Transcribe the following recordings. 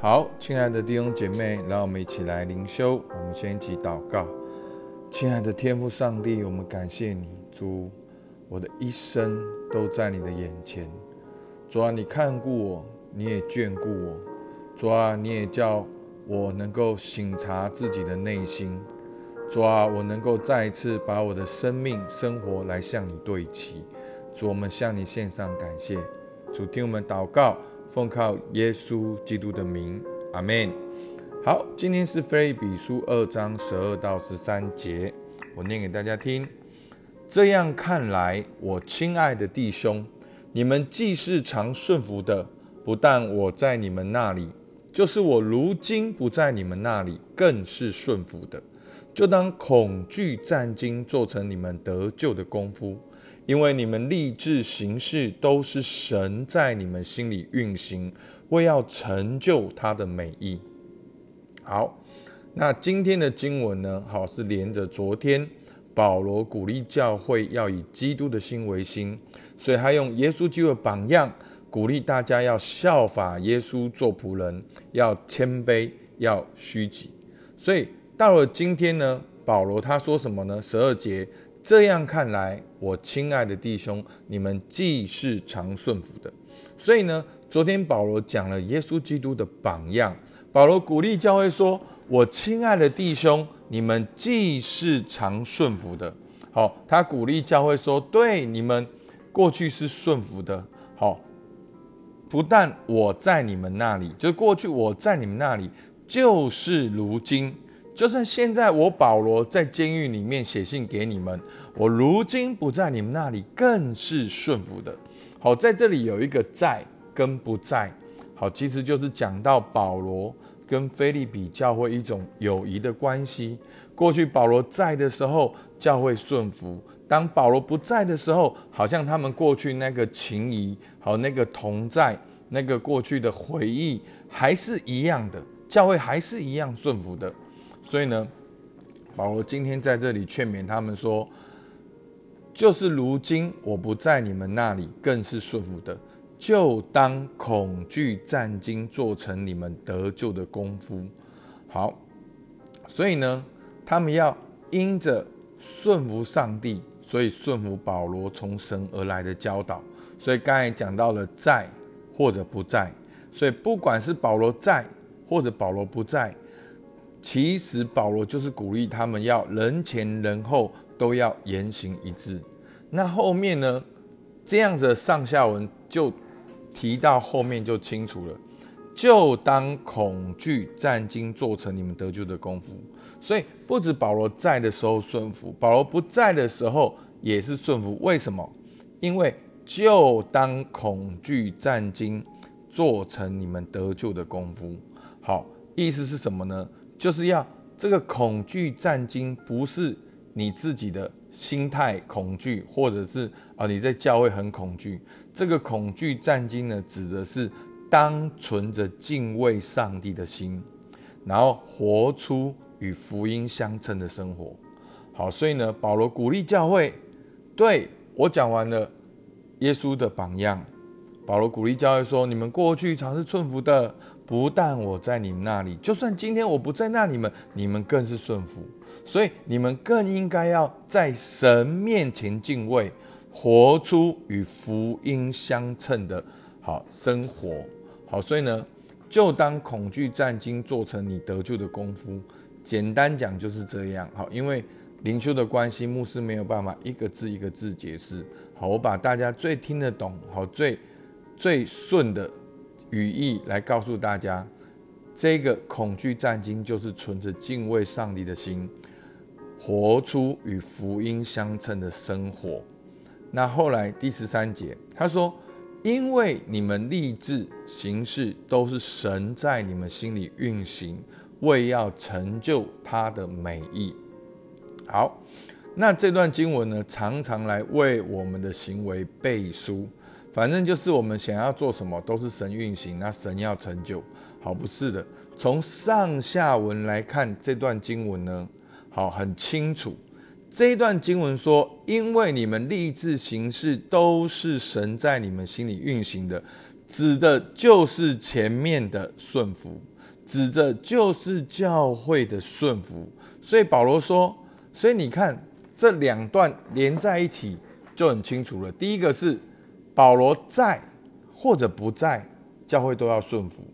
好，亲爱的弟兄姐妹，让我们一起来灵修。我们先一起祷告。亲爱的天父上帝，我们感谢你，主，我的一生都在你的眼前。主啊，你看顾我，你也眷顾我。主啊，你也叫我能够省察自己的内心。主啊，我能够再一次把我的生命、生活来向你对齐。主，我们向你献上感谢。主，听我们祷告。奉靠耶稣基督的名，阿门。好，今天是菲比书二章十二到十三节，我念给大家听。这样看来，我亲爱的弟兄，你们既是常顺服的，不但我在你们那里，就是我如今不在你们那里，更是顺服的。就当恐惧战惊做成你们得救的功夫。因为你们立志行事，都是神在你们心里运行，为要成就他的美意。好，那今天的经文呢？好，是连着昨天保罗鼓励教会要以基督的心为心，所以他用耶稣基督的榜样，鼓励大家要效法耶稣做仆人，要谦卑，要虚己。所以到了今天呢，保罗他说什么呢？十二节。这样看来，我亲爱的弟兄，你们既是常顺服的，所以呢，昨天保罗讲了耶稣基督的榜样。保罗鼓励教会说：“我亲爱的弟兄，你们既是常顺服的。”好，他鼓励教会说：“对，你们过去是顺服的。好，不但我在你们那里，就过去我在你们那里，就是如今。”就算现在我保罗在监狱里面写信给你们，我如今不在你们那里，更是顺服的。好，在这里有一个在跟不在，好，其实就是讲到保罗跟菲利比教会一种友谊的关系。过去保罗在的时候，教会顺服；当保罗不在的时候，好像他们过去那个情谊，好那个同在，那个过去的回忆还是一样的，教会还是一样顺服的。所以呢，保罗今天在这里劝勉他们说：“就是如今我不在你们那里，更是顺服的，就当恐惧战惊做成你们得救的功夫。”好，所以呢，他们要因着顺服上帝，所以顺服保罗从神而来的教导。所以刚才讲到了在或者不在，所以不管是保罗在或者保罗不在。其实保罗就是鼓励他们要人前人后都要言行一致。那后面呢，这样子上下文就提到后面就清楚了。就当恐惧战惊做成你们得救的功夫。所以不止保罗在的时候顺服，保罗不在的时候也是顺服。为什么？因为就当恐惧战惊做成你们得救的功夫。好，意思是什么呢？就是要这个恐惧战惊，不是你自己的心态恐惧，或者是啊你在教会很恐惧。这个恐惧战惊呢，指的是当存着敬畏上帝的心，然后活出与福音相称的生活。好，所以呢，保罗鼓励教会，对我讲完了耶稣的榜样。保罗鼓励教会说：“你们过去常是顺服的。”不但我在你那里，就算今天我不在那里们，你们更是顺服。所以你们更应该要在神面前敬畏，活出与福音相称的好生活。好，所以呢，就当恐惧战惊做成你得救的功夫。简单讲就是这样。好，因为灵修的关系，牧师没有办法一个字一个字解释。好，我把大家最听得懂，好最最顺的。语义来告诉大家，这个恐惧战经就是存着敬畏上帝的心，活出与福音相称的生活。那后来第十三节，他说：“因为你们立志行事，都是神在你们心里运行，为要成就他的美意。”好，那这段经文呢，常常来为我们的行为背书。反正就是我们想要做什么，都是神运行，那神要成就。好，不是的。从上下文来看，这段经文呢，好，很清楚。这一段经文说，因为你们立志行事，都是神在你们心里运行的，指的就是前面的顺服，指的就是教会的顺服。所以保罗说，所以你看这两段连在一起就很清楚了。第一个是保罗在或者不在，教会都要顺服，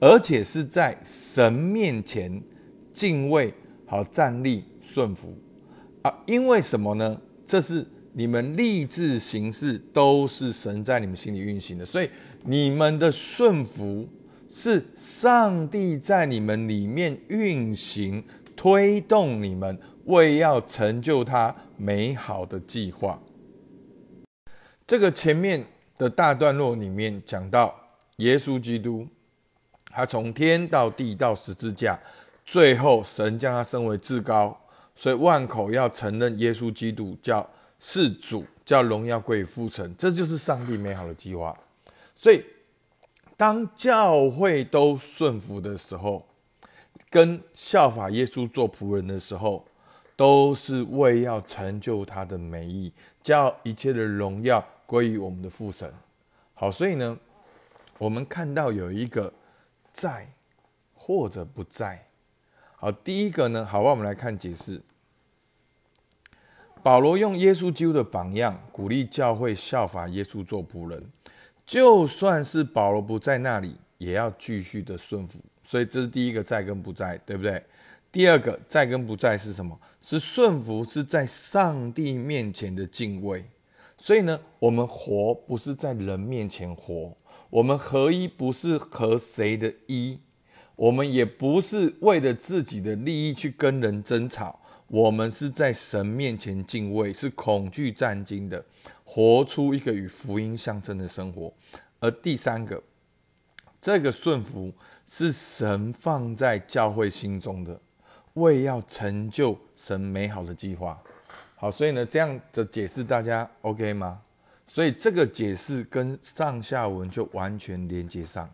而且是在神面前敬畏，好站立顺服啊。因为什么呢？这是。你们立志行事都是神在你们心里运行的，所以你们的顺服是上帝在你们里面运行，推动你们为要成就他美好的计划。这个前面的大段落里面讲到，耶稣基督他从天到地到十字架，最后神将他升为至高，所以万口要承认耶稣基督叫。是主叫荣耀归于父神，这就是上帝美好的计划。所以，当教会都顺服的时候，跟效法耶稣做仆人的时候，都是为要成就他的美意，叫一切的荣耀归于我们的父神。好，所以呢，我们看到有一个在或者不在。好，第一个呢，好吧，我们来看解释。保罗用耶稣基督的榜样，鼓励教会效法耶稣做仆人。就算是保罗不在那里，也要继续的顺服。所以这是第一个在跟不在，对不对？第二个在跟不在是什么？是顺服，是在上帝面前的敬畏。所以呢，我们活不是在人面前活，我们合一不是和谁的一，我们也不是为了自己的利益去跟人争吵。我们是在神面前敬畏，是恐惧战惊的，活出一个与福音相称的生活。而第三个，这个顺服是神放在教会心中的，为要成就神美好的计划。好，所以呢，这样的解释大家 OK 吗？所以这个解释跟上下文就完全连接上。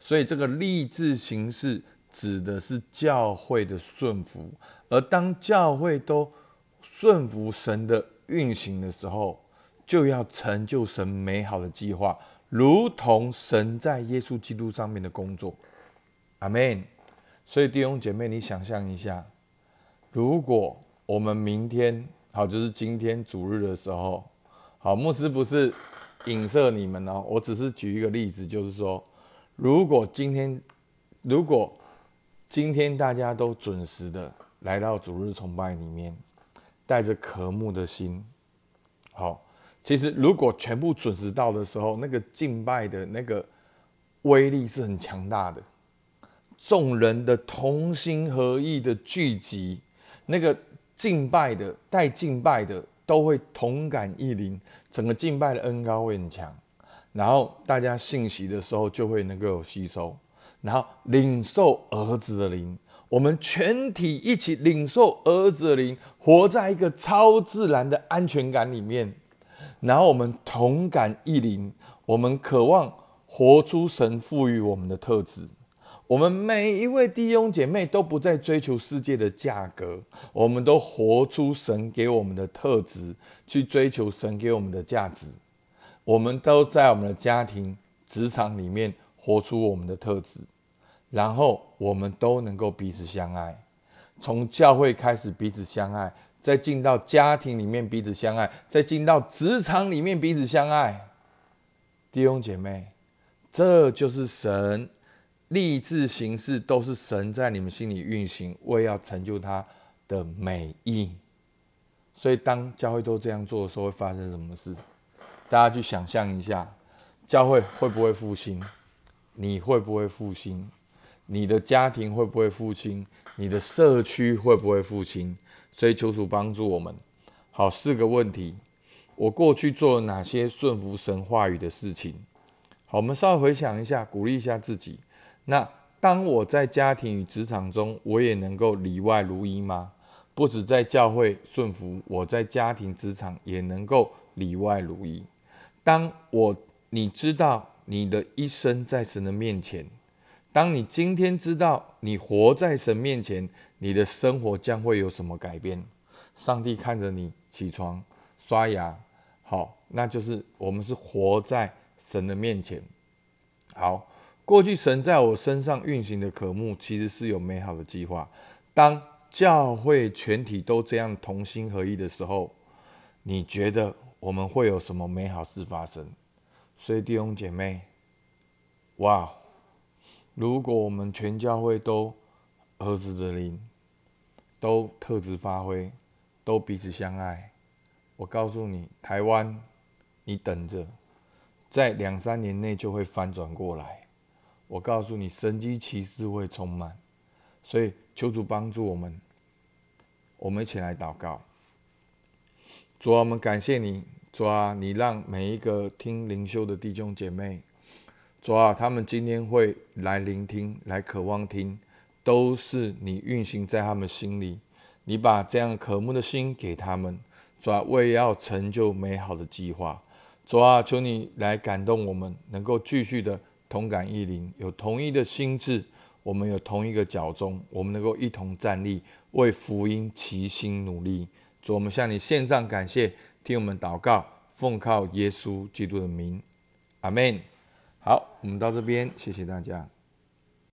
所以这个立志行事。指的是教会的顺服，而当教会都顺服神的运行的时候，就要成就神美好的计划，如同神在耶稣基督上面的工作。阿门。所以弟兄姐妹，你想象一下，如果我们明天好，就是今天主日的时候，好，牧师不是影射你们哦，我只是举一个例子，就是说，如果今天，如果今天大家都准时的来到主日崇拜里面，带着渴慕的心。好，其实如果全部准时到的时候，那个敬拜的那个威力是很强大的。众人的同心合意的聚集，那个敬拜的带敬拜的都会同感一灵，整个敬拜的恩高会很强。然后大家信息的时候就会能够有吸收。然后领受儿子的灵，我们全体一起领受儿子的灵，活在一个超自然的安全感里面。然后我们同感一灵，我们渴望活出神赋予我们的特质。我们每一位弟兄姐妹都不再追求世界的价格，我们都活出神给我们的特质，去追求神给我们的价值。我们都在我们的家庭、职场里面活出我们的特质。然后我们都能够彼此相爱，从教会开始彼此相爱，再进到家庭里面彼此相爱，再进到职场里面彼此相爱。弟兄姐妹，这就是神立志行事，都是神在你们心里运行，为要成就他的美意。所以当教会都这样做的时候，会发生什么事？大家去想象一下，教会会不会复兴？你会不会复兴？你的家庭会不会复兴？你的社区会不会复兴？所以求主帮助我们。好，四个问题：我过去做了哪些顺服神话语的事情？好，我们稍微回想一下，鼓励一下自己。那当我在家庭与职场中，我也能够里外如一吗？不止在教会顺服，我在家庭、职场也能够里外如一。当我你知道你的一生在神的面前。当你今天知道你活在神面前，你的生活将会有什么改变？上帝看着你起床、刷牙，好，那就是我们是活在神的面前。好，过去神在我身上运行的科目，其实是有美好的计划。当教会全体都这样同心合一的时候，你觉得我们会有什么美好事发生？所以弟兄姐妹，哇！如果我们全教会都儿子的灵，都特质发挥，都彼此相爱，我告诉你，台湾，你等着。在两三年内就会翻转过来。我告诉你，神机骑士会充满，所以求主帮助我们。我们一起来祷告。主啊，我们感谢你，主啊，你让每一个听灵修的弟兄姐妹，主啊，他们今天会来聆听，来渴望听，都是你运行在他们心里。你把这样渴慕的心给他们，主啊，为要成就美好的计划。主啊，求你来感动我们，能够继续的同感异灵，有同一的心智，我们有同一个脚中，我们能够一同站立，为福音齐心努力。主，我们向你献上感谢，听我们祷告，奉靠耶稣基督的名，阿门。好，我们到这边，谢谢大家。